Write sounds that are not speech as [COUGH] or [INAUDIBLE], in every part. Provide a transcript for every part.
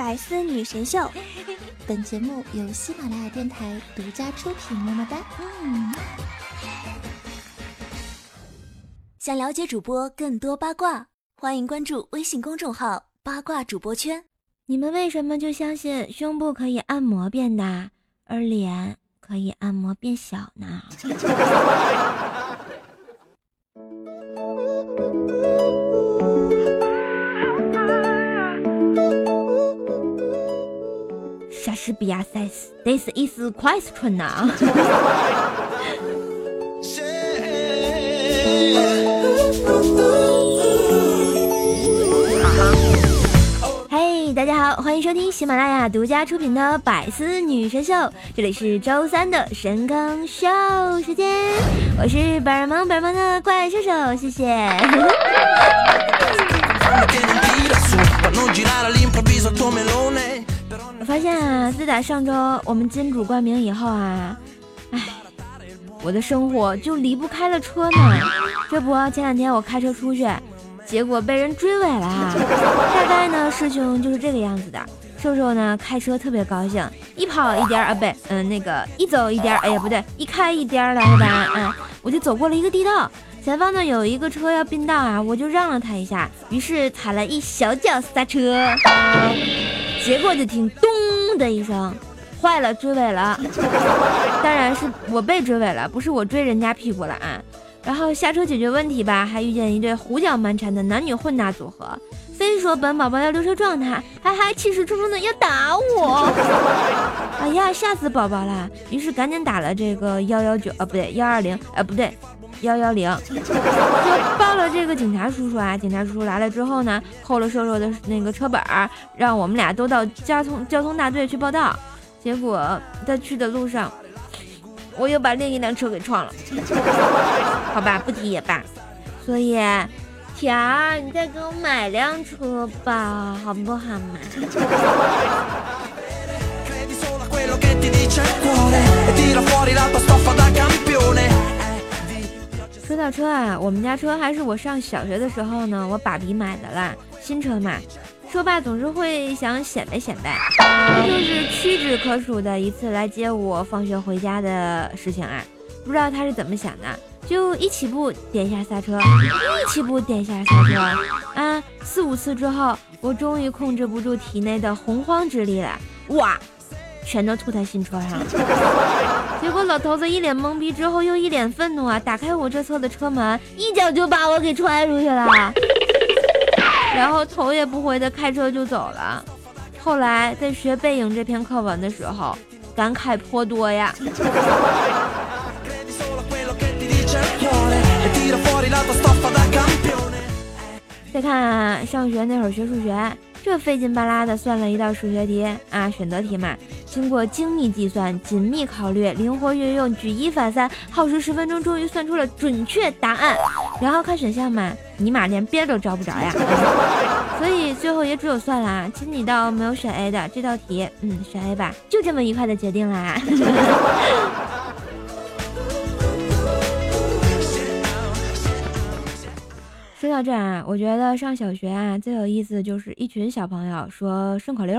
百思女神秀，本节目由喜马拉雅电台独家出品。么么哒！想了解主播更多八卦，欢迎关注微信公众号“八卦主播圈”。你们为什么就相信胸部可以按摩变大，而脸可以按摩变小呢？[LAUGHS] 莎士比亚 says，this is question 呐。[LAUGHS] 嘿，大家好，欢迎收听喜马拉雅独家出品的《百思女神秀》，这里是周三的神坑秀时间，我是本儿萌本萌的怪兽兽，谢谢。我发现啊，自打上周我们金主冠名以后啊，哎，我的生活就离不开了车呢。这不，前两天我开车出去，结果被人追尾了。[LAUGHS] 大概呢，事情就是这个样子的。瘦瘦呢，开车特别高兴，一跑一颠儿啊，不对，嗯，那个一走一颠儿，哎呀，不对，一开一颠儿了，是吧？嗯，我就走过了一个地道。前方呢有一个车要并道啊，我就让了他一下，于是踩了一小脚刹车，结果就听咚的一声，坏了，追尾了。[LAUGHS] 当然是我被追尾了，不是我追人家屁股了啊。然后下车解决问题吧，还遇见一对胡搅蛮缠的男女混搭组合，非说本宝宝要溜车撞他，还还气势冲冲的要打我。[LAUGHS] 哎呀，吓死宝宝了！于是赶紧打了这个幺幺九啊，不对，幺二零，啊，不对。幺幺零，[LAUGHS] 就报了这个警察叔叔啊！警察叔叔来了之后呢，扣了瘦瘦的那个车本儿，让我们俩都到交通交通大队去报道。结果在去的路上，我又把另一辆车给撞了。[LAUGHS] 好吧，不提也罢。所以，甜儿，你再给我买辆车吧，好不好嘛？说到车啊，我们家车还是我上小学的时候呢，我爸比买的啦，新车嘛。说爸总是会想显摆显摆，就是屈指可数的一次来接我放学回家的事情啊。不知道他是怎么想的，就一起步点一下刹车，[SNIFFS] 一起步点一下刹车啊，四五次之后，我终于控制不住体内的洪荒之力了，哇！全都吐在新车上，[LAUGHS] 结果老头子一脸懵逼，之后又一脸愤怒啊！打开我这侧的车门，一脚就把我给踹出去了，[LAUGHS] 然后头也不回的开车就走了。后来在学背影这篇课文的时候，感慨颇多呀。[LAUGHS] 再看上学那会儿学数学。这费劲巴拉的算了一道数学题啊，选择题嘛，经过精密计算、紧密考虑、灵活运用、举一反三，耗时十分钟，终于算出了准确答案。然后看选项嘛，尼玛连边都找不着呀，[LAUGHS] 所以最后也只有算了，其实你倒没有选 A 的这道题，嗯，选 A 吧，就这么愉快的决定啦。[LAUGHS] 到这儿啊，我觉得上小学啊最有意思的就是一群小朋友说顺口溜。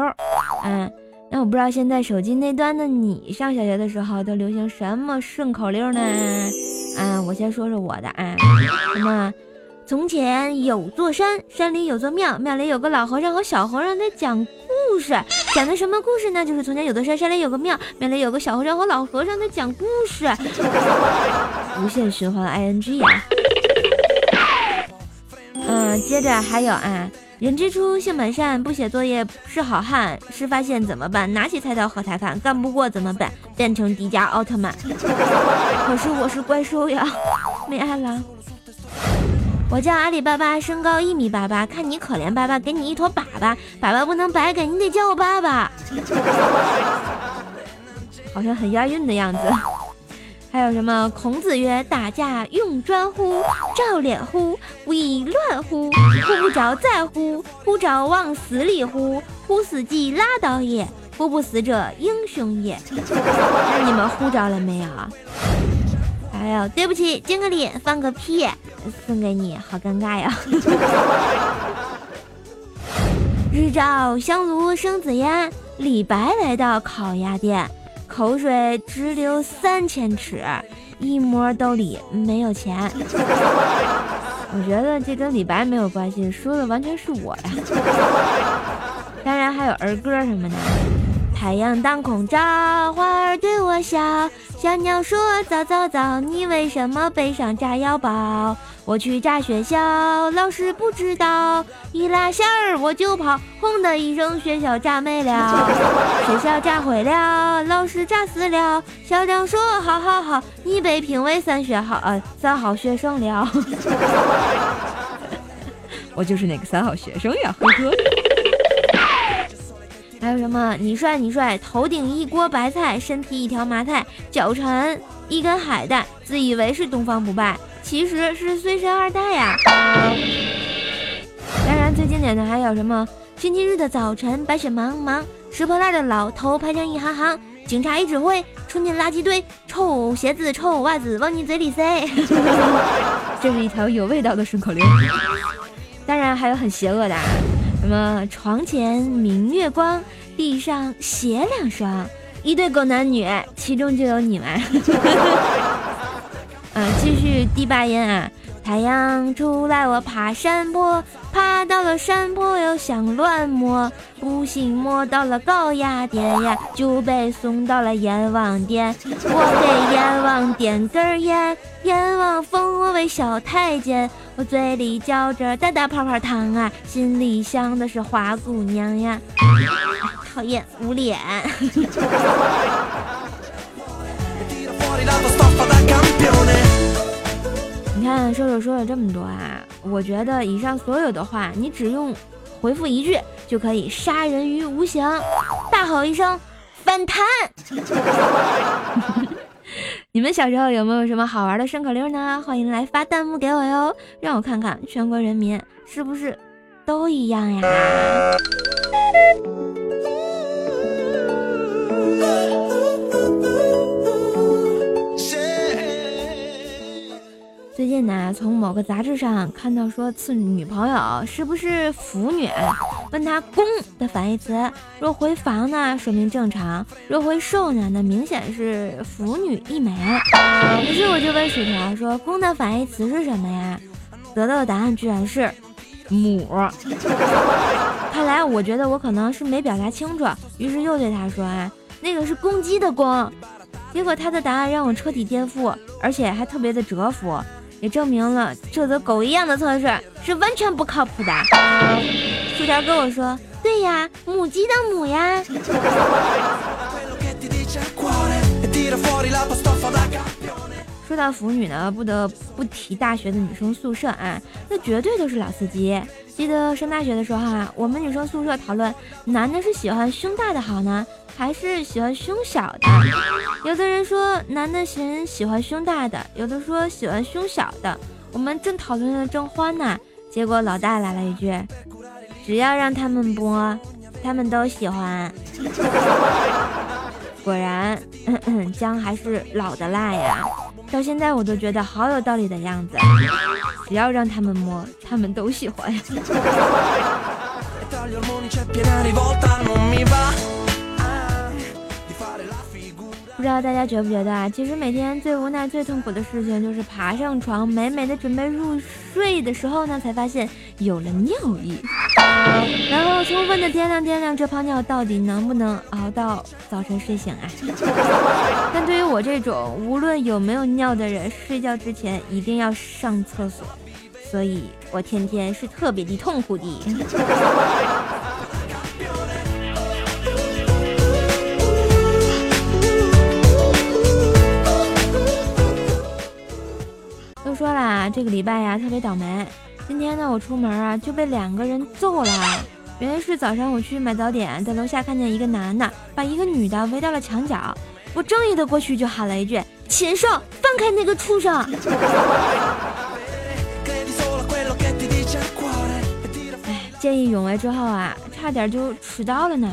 嗯，那我不知道现在手机那端的你上小学的时候都流行什么顺口溜呢？嗯，我先说说我的啊。什么？从前有座山，山里有座庙，庙里有个老和尚和小和尚在讲故事。讲的什么故事呢？就是从前有座山，山里有个庙，庙里有个小和尚和老和尚在讲故事。[LAUGHS] 无限循环 ing 啊。嗯，接着还有啊，人之初性本善，不写作业是好汉。事发现怎么办？拿起菜刀和他干，干不过怎么办？变成迪迦奥特曼。[LAUGHS] 可是我是怪兽呀，没爱了。我叫阿里巴巴，身高一米八八，看你可怜巴巴，给你一坨粑粑，粑粑不能白给，你得叫我爸爸。好像很押韵的样子。还有什么？孔子曰：“打架用砖乎？照脸乎？以乱乎？呼不着在乎？呼着往死里乎？乎死即拉倒也。呼不死者英雄也。”那你们呼着了没有？哎呦，对不起，敬个礼，放个屁，送给你，好尴尬呀。[LAUGHS] 日照香炉生紫烟，李白来到烤鸭店，口水直流三千尺，一摸兜里没有钱。[LAUGHS] 我觉得这跟李白没有关系，说的完全是我呀。当然还有儿歌什么的。太阳当空照，花儿对我笑，小鸟说早早早，你为什么背上炸药包？我去炸学校，老师不知道，一拉线儿我就跑，轰的一声，学校炸没了，[LAUGHS] 学校炸毁了，老师炸死了，校长说好好好，你被评为三学好呃三好学生了。我就是那个三好学生呀，呵呵。还有什么？你帅你帅，头顶一锅白菜，身体一条麻菜，脚缠一根海带，自以为是东方不败，其实是随身二代呀。[LAUGHS] 当然，最经典的还有什么？星期日的早晨，白雪茫茫，拾破烂的老头排成一行行，警察一指挥，冲进垃圾堆，臭鞋子、臭袜子往你嘴里塞。[LAUGHS] 这是一条有味道的顺口溜。当然还有很邪恶的。什么床前明月光，地上鞋两双，一对狗男女，其中就有你们。嗯，[LAUGHS] 继续第八音啊。太阳出来，我爬山坡，爬到了山坡又想乱摸，不幸摸到了高压电呀，就被送到了阎王殿。我给阎王点根烟，阎王封我为小太监，我嘴里嚼着大大泡泡糖啊，心里想的是花姑娘呀。[LAUGHS] 讨厌，捂脸。你看，说说说了这么多啊，我觉得以上所有的话，你只用回复一句就可以杀人于无形，大吼一声反弹。[LAUGHS] 你们小时候有没有什么好玩的顺口溜呢？欢迎来发弹幕给我哟，让我看看全国人民是不是都一样呀。近呢，从某个杂志上看到说赐女朋友是不是腐女，问他公的反义词，若回房呢，说明正常；若回受呢，那明显是腐女一枚。于是我就问薯条说，公的反义词是什么呀？得到的答案居然是母。[LAUGHS] 看来我觉得我可能是没表达清楚，于是又对他说啊，那个是公鸡的公。结果他的答案让我彻底颠覆，而且还特别的折服。也证明了这则狗一样的测试是完全不靠谱的。薯条跟我说：“对呀，母鸡的母呀。”说到腐女呢，不得不提大学的女生宿舍啊，那绝对都是老司机。记得上大学的时候啊，我们女生宿舍讨论，男的是喜欢胸大的好呢？还是喜欢胸小的，有的人说男的喜喜欢胸大的，有的说喜欢胸小的。我们正讨论的正欢呢，结果老大来了一句：“只要让他们播，他们都喜欢。[LAUGHS] ”果然，[LAUGHS] 姜还是老的辣呀！到现在我都觉得好有道理的样子。只要让他们摸，他们都喜欢。[LAUGHS] 不知道大家觉不觉得啊？其实每天最无奈、最痛苦的事情就是爬上床，美美的准备入睡睡的时候呢，才发现有了尿意，然后充分的掂量掂量这泡尿到底能不能熬到早晨睡醒啊？[LAUGHS] 但对于我这种无论有没有尿的人，睡觉之前一定要上厕所，所以我天天是特别的痛苦的。说啦，这个礼拜呀特别倒霉。今天呢，我出门啊就被两个人揍了。原来是早上我去买早点，在楼下看见一个男的把一个女的围到了墙角，我正义的过去就喊了一句：“禽兽，放开那个畜生！” [LAUGHS] 哎，见义勇为之后啊，差点就迟到了呢。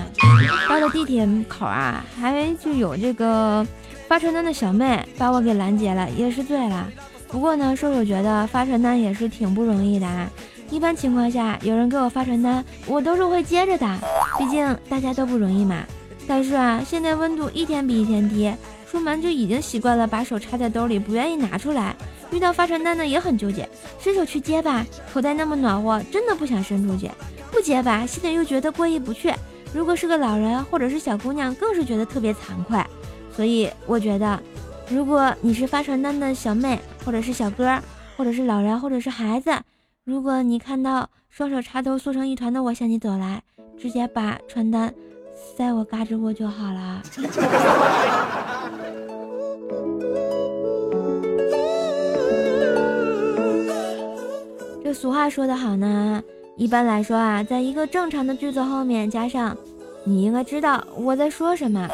到了地铁口啊，还就有这个发传单的小妹把我给拦截了，也是醉了。不过呢，瘦瘦觉得发传单也是挺不容易的啊。一般情况下，有人给我发传单，我都是会接着的，毕竟大家都不容易嘛。但是啊，现在温度一天比一天低，出门就已经习惯了把手插在兜里，不愿意拿出来。遇到发传单的也很纠结，伸手去接吧，口袋那么暖和，真的不想伸出去；不接吧，心里又觉得过意不去。如果是个老人或者是小姑娘，更是觉得特别惭愧。所以我觉得，如果你是发传单的小妹，或者是小哥，或者是老人，或者是孩子，如果你看到双手插兜缩成一团的我向你走来，直接把传单塞我嘎吱窝就好了。[LAUGHS] 这俗话说得好呢，一般来说啊，在一个正常的句子后面加上“你应该知道我在说什么”，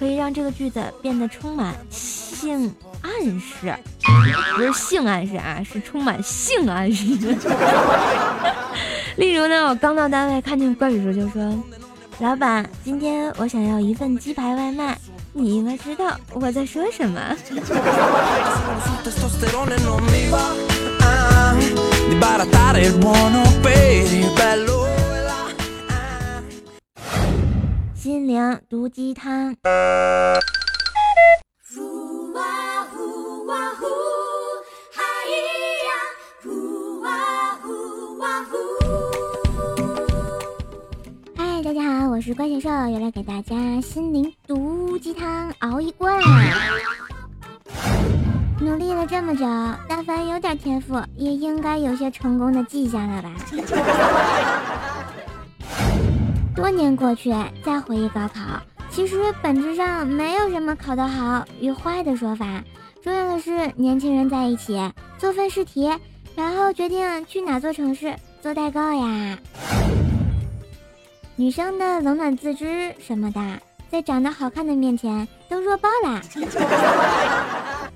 可以让这个句子变得充满性暗示，不是性暗示啊，是充满性暗示。[LAUGHS] 例如呢，我刚到单位看见怪叔叔就说：“老板，今天我想要一份鸡排外卖，你应该知道我在说什么。” [LAUGHS] 心灵毒鸡汤。我是怪兽兽，又来给大家心灵毒鸡汤熬一罐。努力了这么久，但凡有点天赋，也应该有些成功的迹象了吧？[LAUGHS] 多年过去，再回忆高考，其实本质上没有什么考得好与坏的说法，重要的是年轻人在一起做份试题，然后决定去哪座城市做代购呀。女生的冷暖自知什么的，在长得好看的面前都弱爆啦。[LAUGHS]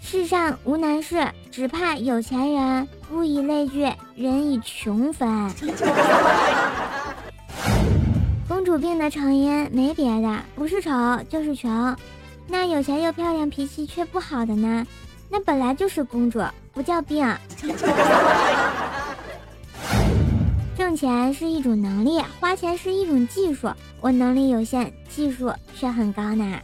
世上无难事，只怕有钱人。物以类聚，人以穷分。[LAUGHS] 公主病的成因没别的，不是丑就是穷。那有钱又漂亮、脾气却不好的呢？那本来就是公主，不叫病。挣钱是一种能力，花钱是一种技术。我能力有限，技术却很高呢。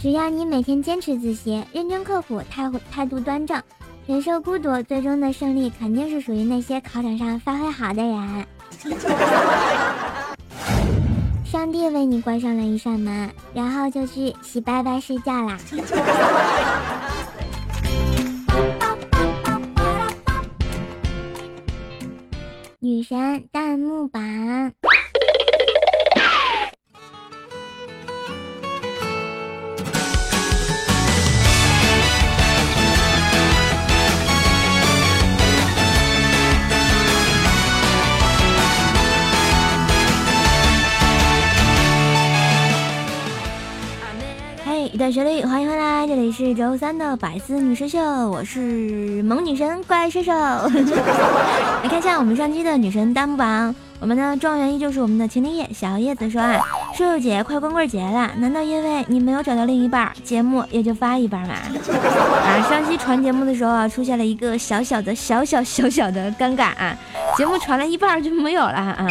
只要你每天坚持自习，认真刻苦，态态度端正，忍受孤独，最终的胜利肯定是属于那些考场上发挥好的人。上帝为你关上了一扇门，然后就去洗白白睡觉啦。女神弹幕版。一段旋律，欢迎回来，这里是周三的百思女神秀，我是萌女神怪兽兽。[LAUGHS] 来看一下我们上期的女神弹幕榜，我们的状元依旧是我们的秦林叶小叶子说啊，瘦瘦姐快光棍节了，难道因为你没有找到另一半，节目也就发一半吗？[LAUGHS] 啊，上期传节目的时候啊，出现了一个小小的小小小小的尴尬啊，节目传了一半就没有了啊，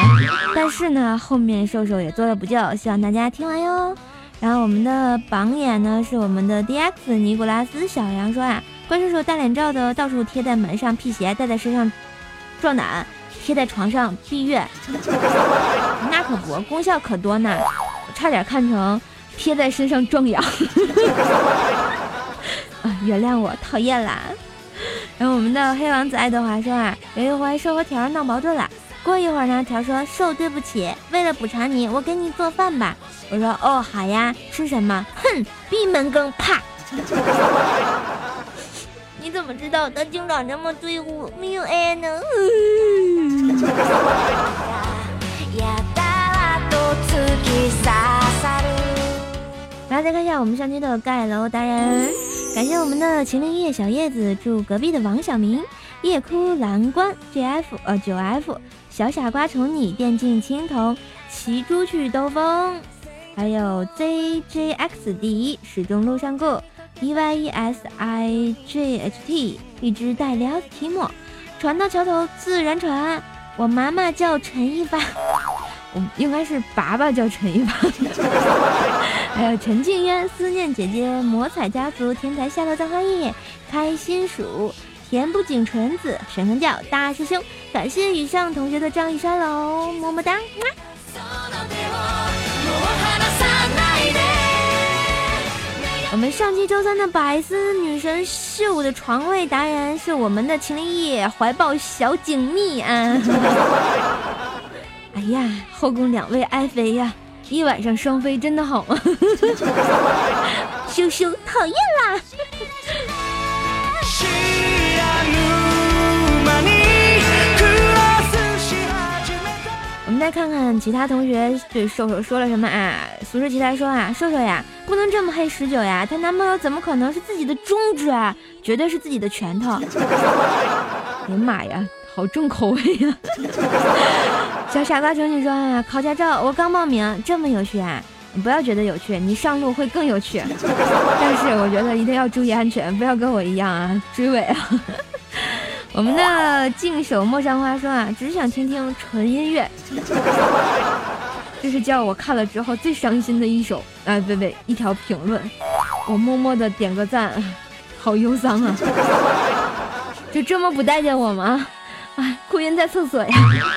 但是呢，后面瘦瘦也做了补救，希望大家听完哟。然后我们的榜眼呢是我们的 D X 尼古拉斯小杨说啊，怪兽兽大脸照的到处贴在门上辟邪，戴在身上壮胆，贴在床上避孕，[LAUGHS] 那可不，功效可多呢，差点看成贴在身上壮阳。[LAUGHS] 啊，原谅我，讨厌啦。然后我们的黑王子爱德华说啊，有一回兽和条闹矛盾了，过一会儿呢，条说瘦对不起，为了补偿你，我给你做饭吧。我说哦好呀，吃什么？哼，闭门羹，啪！[LAUGHS] 你怎么知道他经常这么对我？没有爱呢？[LAUGHS] 来再看一下我们上期的盖楼达人，感谢我们的秦林叶小叶子，祝隔壁的王小明夜哭蓝关 GF 呃九 F 小傻瓜宠你电竞青铜骑猪去兜风。还有 ZJX 第一始终路上过，d y e s i j h t，一只带聊提莫，船到桥头自然船。我妈妈叫陈一发，[LAUGHS] 我应该是爸爸叫陈一发。[LAUGHS] 还有陈静渊、思念姐姐、魔彩家族、天才下流葬花叶、开心鼠、甜不仅纯子、神坑教大师兄，感谢以上同学的仗义山楼，么么哒。我们上期周三的百思女神秀的床位达人是我们的秦立叶，怀抱小锦觅啊！[LAUGHS] 哎呀，后宫两位爱妃呀，一晚上双飞真的好吗？[LAUGHS] 羞羞，讨厌啦！[LAUGHS] 再看看其他同学对瘦瘦说了什么啊？俗世奇才说啊，瘦瘦呀，不能这么黑十九呀，她男朋友怎么可能是自己的中指啊？绝对是自己的拳头。[LAUGHS] 哎呀妈呀，好重口味呀！[LAUGHS] 小傻瓜求你说啊，考驾照我刚报名，这么有趣啊？你不要觉得有趣，你上路会更有趣。但是我觉得一定要注意安全，不要跟我一样啊，追尾啊！我们的静守陌上花说啊，只想听听纯音乐。[LAUGHS] 这是叫我看了之后最伤心的一首啊，不不，一条评论，我默默的点个赞，好忧伤啊！[LAUGHS] 就这么不待见我吗？啊，哭晕在厕所呀！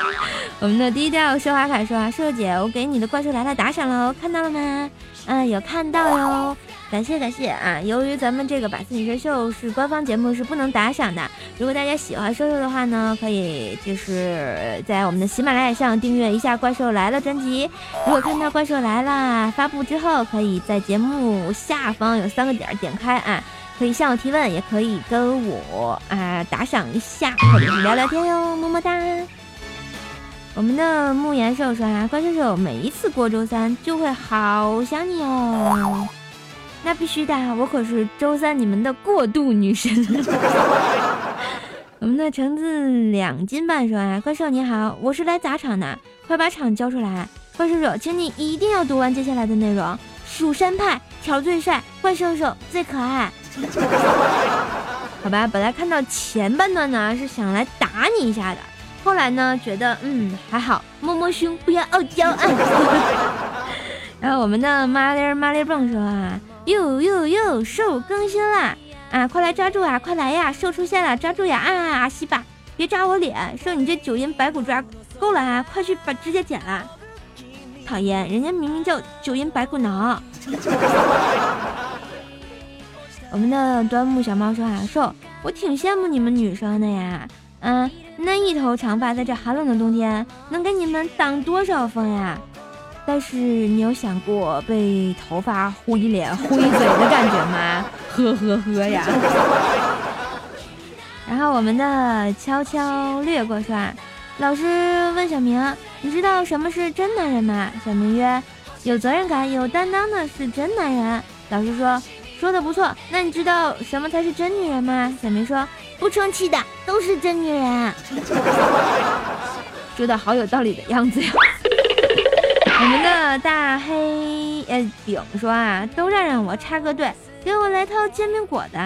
[LAUGHS] 我们的低调奢华凯说啊，瘦姐，我给你的怪兽来了打赏了，看到了吗？嗯，有看到哟。感谢感谢啊！由于咱们这个百思女神秀是官方节目，是不能打赏的。如果大家喜欢瘦瘦的话呢，可以就是在我们的喜马拉雅上订阅一下《怪兽来了》专辑。如果看到《怪兽来了》发布之后，可以在节目下方有三个点点开啊，可以向我提问，也可以跟我啊打赏一下，或者是聊聊天哟，么么哒。我们的慕岩兽说啊，怪兽兽每一次过周三就会好想你哦。那必须的，我可是周三你们的过渡女神。[LAUGHS] 我们的橙子两斤半说啊，怪兽你好，我是来砸场的，快把场交出来。怪兽兽，请你一定要读完接下来的内容。蜀山派条最帅，怪兽兽最可爱。[LAUGHS] 好吧，本来看到前半段呢是想来打你一下的，后来呢觉得嗯还好，摸摸胸，不要傲娇啊。[LAUGHS] 然后我们的麻利麻利蹦说啊。哟哟哟，兽更新啦！啊，快来抓住啊！快来呀！兽出现了，抓住呀！啊，阿西吧，别抓我脸！兽，你这九阴白骨抓够了啊！快去把指甲剪了！讨厌，人家明明叫九阴白骨挠。我们的端木小猫说啊，兽，我挺羡慕你们女生的呀。嗯，那一头长发在这寒冷的冬天，能给你们挡多少风呀？但是你有想过被头发呼一脸、呼一嘴的感觉吗？[LAUGHS] 呵呵呵呀！[LAUGHS] 然后我们的悄悄略过说，老师问小明：“你知道什么是真男人吗？”小明曰：“有责任感、有担当的是真男人。”老师说：“说的不错，那你知道什么才是真女人吗？”小明说：“不生气的都是真女人。” [LAUGHS] 说的好有道理的样子呀！我们的大黑呃饼说啊，都让让我插个队，给我来套煎饼果子。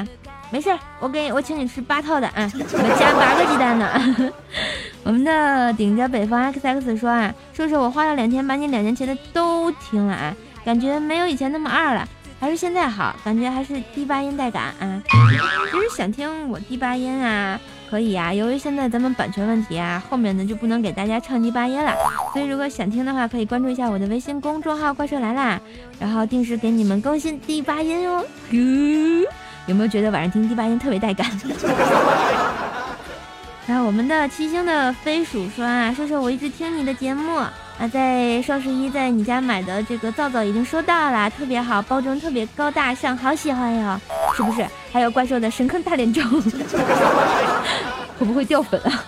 没事，我给我请你吃八套的啊，我加八个鸡蛋呢。[LAUGHS] 我们的顶着北方 X X 说啊，说说我花了两天把你两年前的都听了啊，感觉没有以前那么二了，还是现在好，感觉还是低八音带感啊。其实想听我低八音啊。可以啊，由于现在咱们版权问题啊，后面呢就不能给大家唱第八音了，所以如果想听的话，可以关注一下我的微信公众号“怪兽来啦”，然后定时给你们更新第八音哦。有没有觉得晚上听第八音特别带感？[LAUGHS] 然后我们的七星的飞鼠说啊，说说我一直听你的节目啊，在双十一在你家买的这个皂皂已经收到了，特别好，包装特别高大上，好喜欢哟。是不是还有怪兽的神坑大脸照？[LAUGHS] 会不会掉粉啊？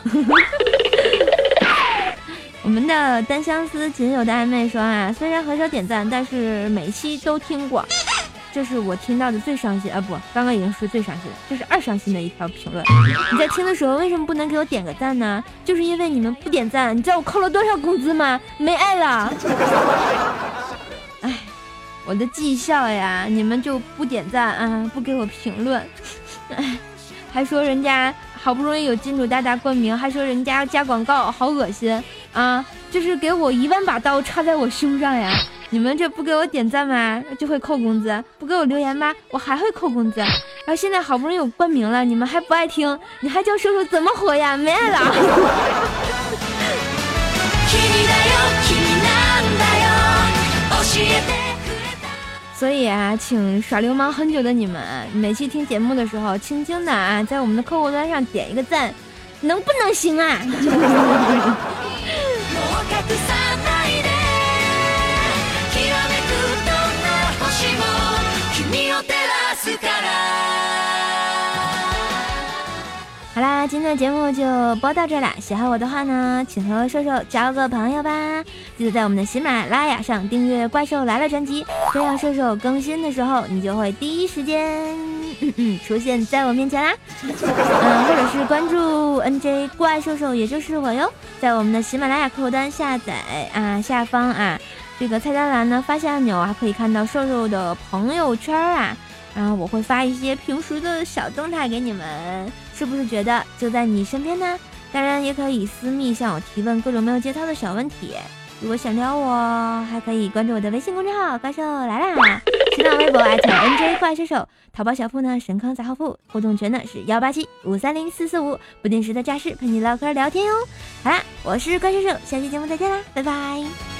我们的单相思仅有的暧昧说啊，虽然很少点赞，但是每期都听过。这是我听到的最伤心啊！不，刚刚已经是最伤心了，这是二伤心的一条评论。你在听的时候为什么不能给我点个赞呢？就是因为你们不点赞，你知道我扣了多少工资吗？没爱了。[LAUGHS] 哎我的绩效呀，你们就不点赞啊，不给我评论，[LAUGHS] 哎，还说人家好不容易有金主大大冠名，还说人家加广告，好恶心啊！就是给我一万把刀插在我胸上呀！你们这不给我点赞吗？就会扣工资；不给我留言吗？我还会扣工资。然后现在好不容易有冠名了，你们还不爱听？你还叫叔叔怎么活呀？没爱了。所以啊，请耍流氓很久的你们，每期听节目的时候，轻轻的啊，在我们的客户端上点一个赞，能不能行啊？[LAUGHS] 好啦，今天的节目就播到这啦。喜欢我的话呢，请和瘦瘦交个朋友吧。记得在我们的喜马拉雅上订阅《怪兽来了》专辑，这样瘦瘦更新的时候，你就会第一时间嗯嗯出现在我面前啦。嗯，或者是关注 NJ 怪兽兽，也就是我哟，在我们的喜马拉雅客户端下载啊，下方啊这个菜单栏呢发现按钮还可以看到瘦瘦的朋友圈啊。然后我会发一些平时的小动态给你们，是不是觉得就在你身边呢？当然也可以私密向我提问各种没有节操的小问题。如果想撩我，还可以关注我的微信公众号“怪兽来啦”，新浪微博 @NJ 怪兽手，淘宝小铺呢神坑杂货铺，互动群呢是幺八七五三零四四五，不定时的诈尸陪你唠嗑聊天哟。好啦，我是怪兽手，下期节目再见啦，拜拜。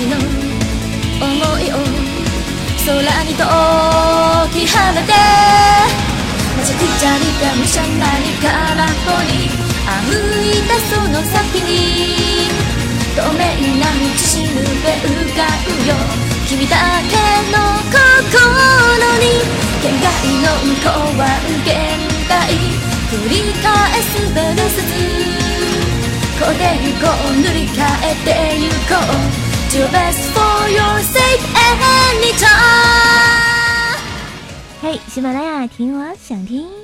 日の思いを空に解き放てめちゃくちゃにがむしゃらに空っぽに歩いたその先に透明な道しるべ浮かぶよ君だけの心に限界の向こうは限界繰り返すベルスこうで行こう塗り替えてゆこう to best for your sake anytime 嘿，喜马拉雅听我想听。